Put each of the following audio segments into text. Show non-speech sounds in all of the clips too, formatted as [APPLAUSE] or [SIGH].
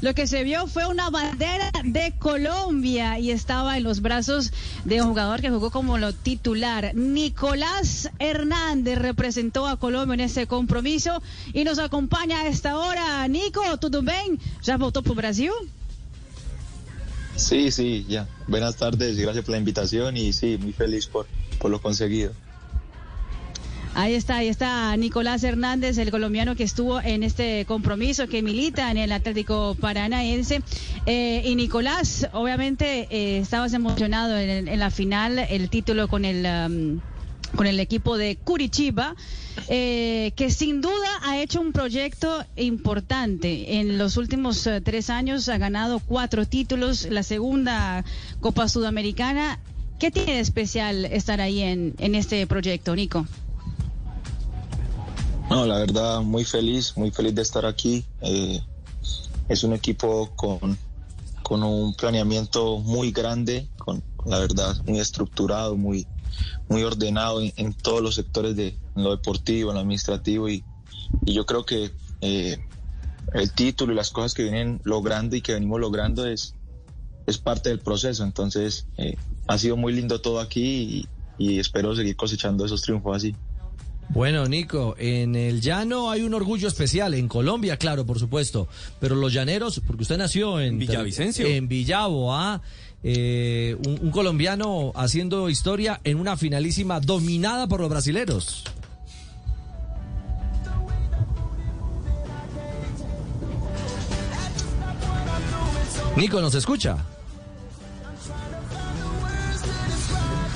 lo que se vio fue una bandera de Colombia y estaba en los brazos de un jugador que jugó como lo titular. Nicolás Hernández representó a Colombia en ese compromiso y nos acompaña a esta hora. Nico, ¿todo bien? ¿Ya votó por Brasil? Sí, sí, ya. Buenas tardes, gracias por la invitación y sí, muy feliz por, por lo conseguido. Ahí está, ahí está Nicolás Hernández, el colombiano que estuvo en este compromiso, que milita en el Atlético Paranaense. Eh, y Nicolás, obviamente, eh, estabas emocionado en, la final, el título con el... Um, con el equipo de Curitiba, eh, que sin duda ha hecho un proyecto importante. En los últimos tres años ha ganado cuatro títulos, la segunda Copa Sudamericana. ¿Qué tiene de especial estar ahí en, en este proyecto, Nico? No, la verdad, muy feliz, muy feliz de estar aquí. Eh, es un equipo con, con un planeamiento muy grande, con, la verdad, muy estructurado, muy, muy ordenado en, todos los sectores de lo deportivo, en lo administrativo y, yo creo que eh, el título y las cosas que vienen logrando y que venimos logrando es, es parte del proceso. Entonces, eh, ha sido muy lindo todo aquí y, y espero seguir cosechando esos triunfos así. Bueno, Nico, en el llano hay un orgullo especial, en Colombia, claro, por supuesto, pero los llaneros, porque usted nació en Villavicencio, en Villavo, ¿ah? Eh, un, colombiano haciendo historia en una finalísima dominada por los brasileros. Nico, ¿nos escucha?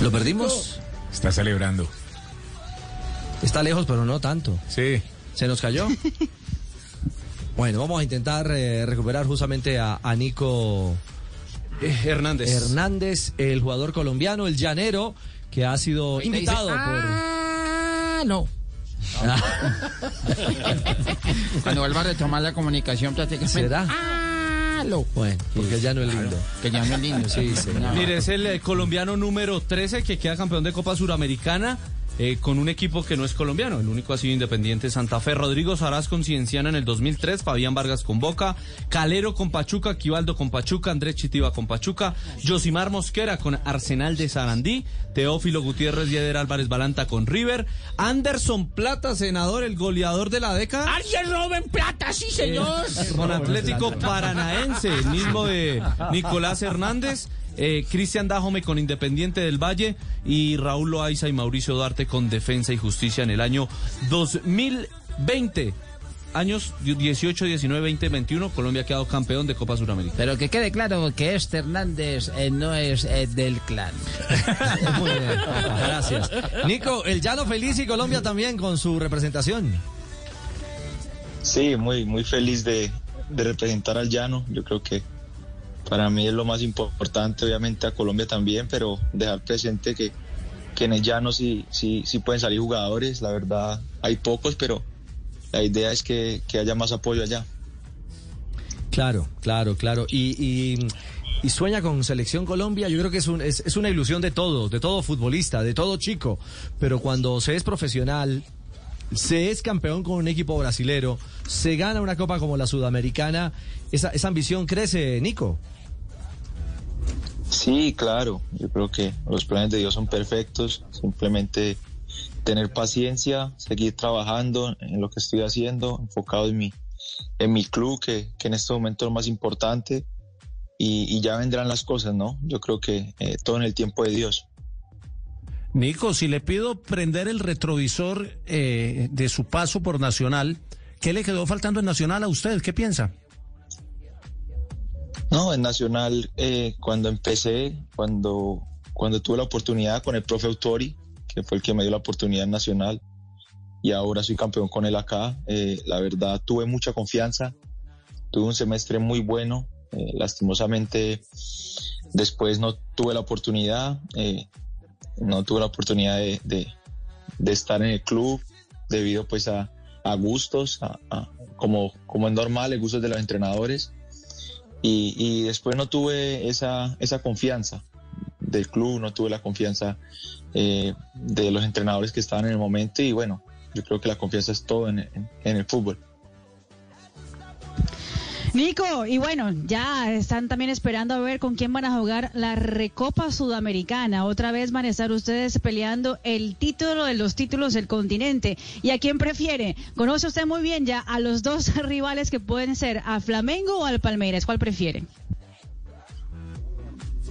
¿Lo perdimos? Está celebrando. Está lejos, pero no tanto. Sí. ¿Se nos cayó? [LAUGHS] bueno, vamos a intentar eh, recuperar justamente a, Nico eh, Hernández. Hernández, el jugador colombiano, el llanero, que ha sido invitado por... Ah, no. [LAUGHS] Cuando vuelva a retomar la comunicación, ¿Será? Ah, bueno, porque el llano es lindo. Que el llano es lindo, sí, señor. Mire, es el eh, colombiano número 13 que queda campeón de Copa Suramericana eh, con un equipo que no es colombiano. El único ha sido Independiente Santa Fe. Rodrigo Saraz con Cienciana en el 2003, Fabián Vargas con Boca, Calero con Pachuca, Quivaldo con Pachuca, Andrés Chitiva con Pachuca, Josimar Mosquera con Arsenal de Sarandí, Teófilo Gutiérrez y Eder Álvarez Balanta con River, Anderson Plata, senador, el goleador de la década. ¡Arjen Robben Plata, sí señor! con Atlético Paranaense, el mismo de Nicolás Hernández eh, Cristian Dajome con Independiente del Valle y Raúl Loaiza y Mauricio Duarte con Defensa y Justicia en el año 2020 años 18, 19, 20, 21, Colombia ha quedado campeón de Copa Suramericana. Pero que quede claro que este Hernández eh, no es eh, del clan. [LAUGHS] Muy bien, gracias. Nico, el Llano feliz y Colombia también con su representación. Sí, muy, muy feliz de, de representar al Llano. Yo creo que para mí es lo más importante, obviamente a Colombia también, pero dejar presente que, que en el llano sí, sí, sí pueden salir jugadores, la verdad hay pocos, pero la idea es que, haya más apoyo allá. Claro, claro, claro. Y, y, sueña con Selección Colombia, yo creo que es, un, es, es, una ilusión de todo, de todo futbolista, de todo chico, pero cuando se es profesional, se es campeón con un equipo brasilero, se gana una copa como la sudamericana, esa, ambición crece, Nico. Sí, claro. Yo creo que los planes de Dios son perfectos. Simplemente tener paciencia, seguir trabajando en lo que estoy haciendo, enfocado en mi, en mi club, que, en este momento es lo más importante. Y, ya vendrán las cosas, ¿no? Yo creo que eh, todo en el tiempo de Dios. Nico, si le pido prender el retrovisor eh, de su paso por Nacional, ¿qué le quedó faltando en Nacional a usted? ¿Qué piensa? No, en Nacional, eh, cuando empecé, cuando, cuando tuve la oportunidad con el profe Autori, que fue el que me dio la oportunidad en Nacional, y ahora soy campeón con él acá, eh, la verdad tuve mucha confianza, tuve un semestre muy bueno, lastimosamente después no tuve la oportunidad, no tuve la oportunidad de, estar en el club debido pues a, gustos, como, como es normal, el gustos de los entrenadores y, después no tuve esa, esa confianza del club, no tuve la confianza eh, de los entrenadores que estaban en el momento y bueno, yo creo que la confianza es todo en, el fútbol. Nico, y bueno, ya están también esperando a ver con quién van a jugar la Recopa Sudamericana. Otra vez van a estar ustedes peleando el título de los títulos del continente. ¿Y a quién prefiere? Conoce usted muy bien ya a los dos [LAUGHS] rivales que pueden ser a Flamengo o al Palmeiras. ¿Cuál prefiere?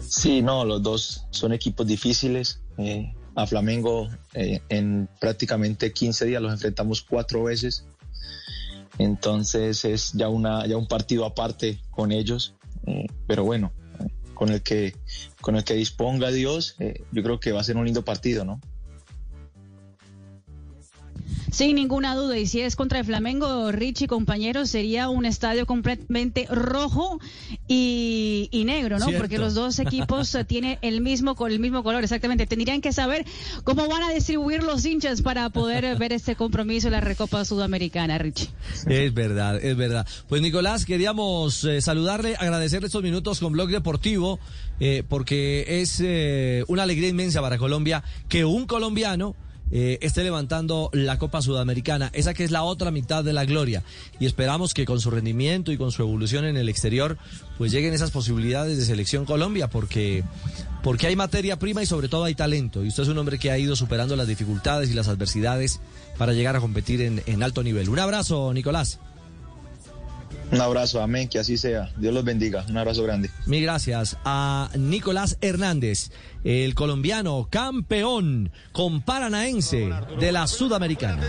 Sí, no, los dos son equipos difíciles. Eh, a Flamengo eh, en prácticamente 15 días los enfrentamos cuatro veces. Entonces es ya, una, ya un partido aparte con ellos. Eh, pero bueno, con el que, con el que disponga Dios, yo creo que va a ser un lindo partido, ¿no? Sin ninguna duda, y si es contra el Flamengo, Richie, compañeros, sería un estadio completamente rojo y, negro, ¿no? Porque los dos equipos tienen el mismo, el mismo color, exactamente. Tendrían que saber cómo van a distribuir los hinchas para poder ver este compromiso en la Recopa Sudamericana, Richie. Es verdad, es verdad. Pues Nicolás, queríamos eh, saludarle, agradecerle estos minutos con Blog Deportivo, eh, porque es eh, una alegría inmensa para Colombia que un colombiano eh, esté levantando la Copa Sudamericana, esa que es la otra mitad de la gloria. Y esperamos que con su rendimiento y con su evolución en el exterior, pues lleguen esas posibilidades de selección Colombia, porque, porque hay materia prima y sobre todo hay talento. Y usted es un hombre que ha ido superando las dificultades y las adversidades para llegar a competir en, en alto nivel. Un abrazo, Nicolás. Un abrazo, amén, que así sea. Dios los bendiga. Un abrazo grande. Mil gracias a Nicolás Hernández, el colombiano campeón con paranaense de la Sudamericana.